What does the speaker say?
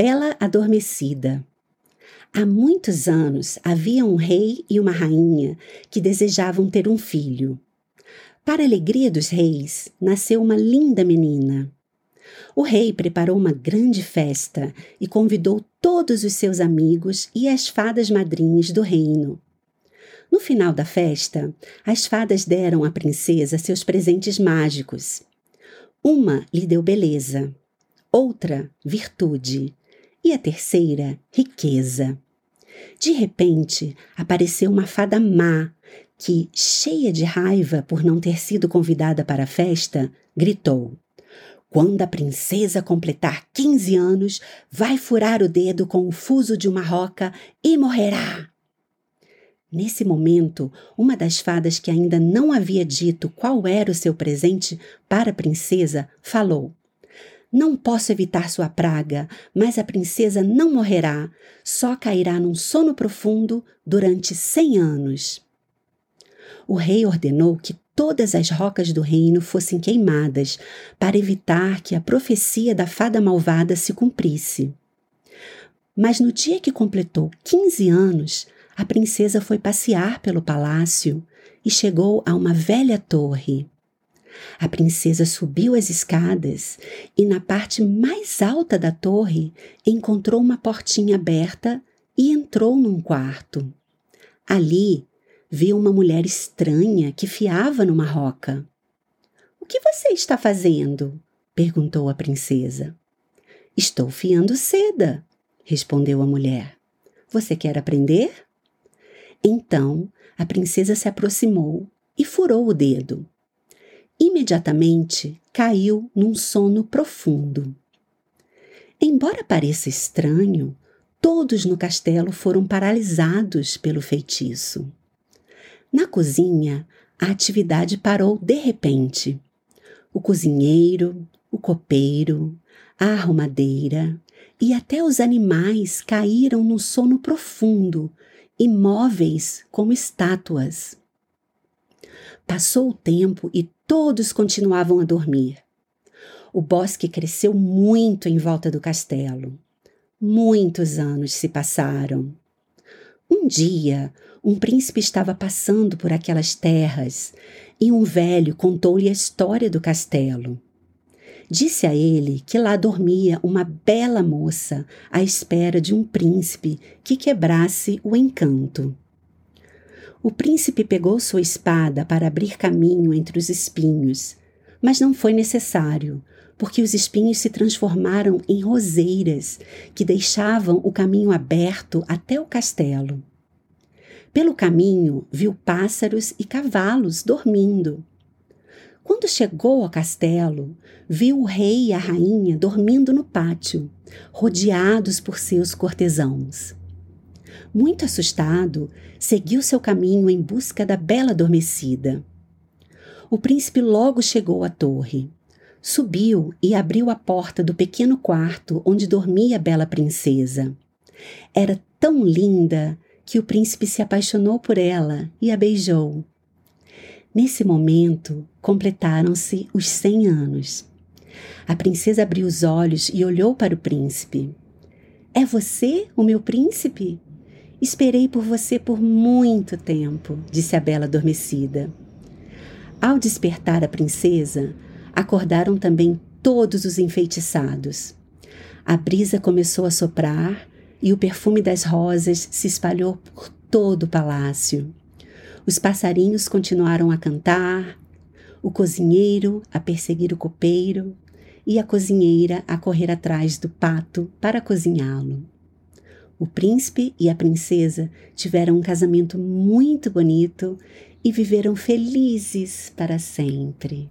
Bela Adormecida. Há muitos anos havia um rei e uma rainha que desejavam ter um filho. Para alegria dos reis, nasceu uma linda menina. O rei preparou uma grande festa e convidou todos os seus amigos e as fadas madrinhas do reino. No final da festa, as fadas deram à princesa seus presentes mágicos. Uma lhe deu beleza, outra, virtude, e a terceira, riqueza. De repente, apareceu uma fada má que, cheia de raiva por não ter sido convidada para a festa, gritou: Quando a princesa completar 15 anos, vai furar o dedo com o fuso de uma roca e morrerá. Nesse momento, uma das fadas que ainda não havia dito qual era o seu presente para a princesa falou: Não posso evitar sua praga, mas a princesa não morrerá, só cairá num sono profundo durante cem anos. O rei ordenou que todas as rocas do reino fossem queimadas, para evitar que a profecia da fada malvada se cumprisse. Mas no dia que completou 15 anos, a princesa foi passear pelo palácio e chegou a uma velha torre. A princesa subiu as escadas e, na parte mais alta da torre, encontrou uma portinha aberta e entrou num quarto. Ali, viu uma mulher estranha que fiava numa roca. O que você está fazendo? perguntou a princesa. Estou fiando seda, respondeu a mulher. Você quer aprender? Então a princesa se aproximou e furou o dedo. Imediatamente caiu num sono profundo. Embora pareça estranho, todos no castelo foram paralisados pelo feitiço. Na cozinha, a atividade parou de repente. O cozinheiro, o copeiro, a arrumadeira e até os animais caíram num sono profundo imóveis como estátuas. Passou o tempo e todos continuavam a dormir. O bosque cresceu muito em volta do castelo. Muitos anos se passaram. Um dia, um príncipe estava passando por aquelas terras e um velho contou-lhe a história do castelo. Disse a ele que lá dormia uma bela moça à espera de um príncipe que quebrasse o encanto. O príncipe pegou sua espada para abrir caminho entre os espinhos, mas não foi necessário, porque os espinhos se transformaram em roseiras que deixavam o caminho aberto até o castelo. Pelo caminho, viu pássaros e cavalos dormindo. Quando chegou ao castelo, viu o rei e a rainha dormindo no pátio, rodeados por seus cortesãos. Muito assustado, seguiu seu caminho em busca da bela adormecida. O príncipe logo chegou à torre. Subiu e abriu a porta do pequeno quarto onde dormia a bela princesa. Era tão linda que o príncipe se apaixonou por ela e a beijou. Nesse momento, completaram-se os cem anos. A princesa abriu os olhos e olhou para o príncipe. É você, o meu príncipe? Esperei por você por muito tempo, disse a bela adormecida. Ao despertar a princesa, acordaram também todos os enfeitiçados. A brisa começou a soprar e o perfume das rosas se espalhou por todo o palácio. Os passarinhos continuaram a cantar, o cozinheiro a perseguir o copeiro e a cozinheira a correr atrás do pato para cozinhá-lo. O príncipe e a princesa tiveram um casamento muito bonito e viveram felizes para sempre.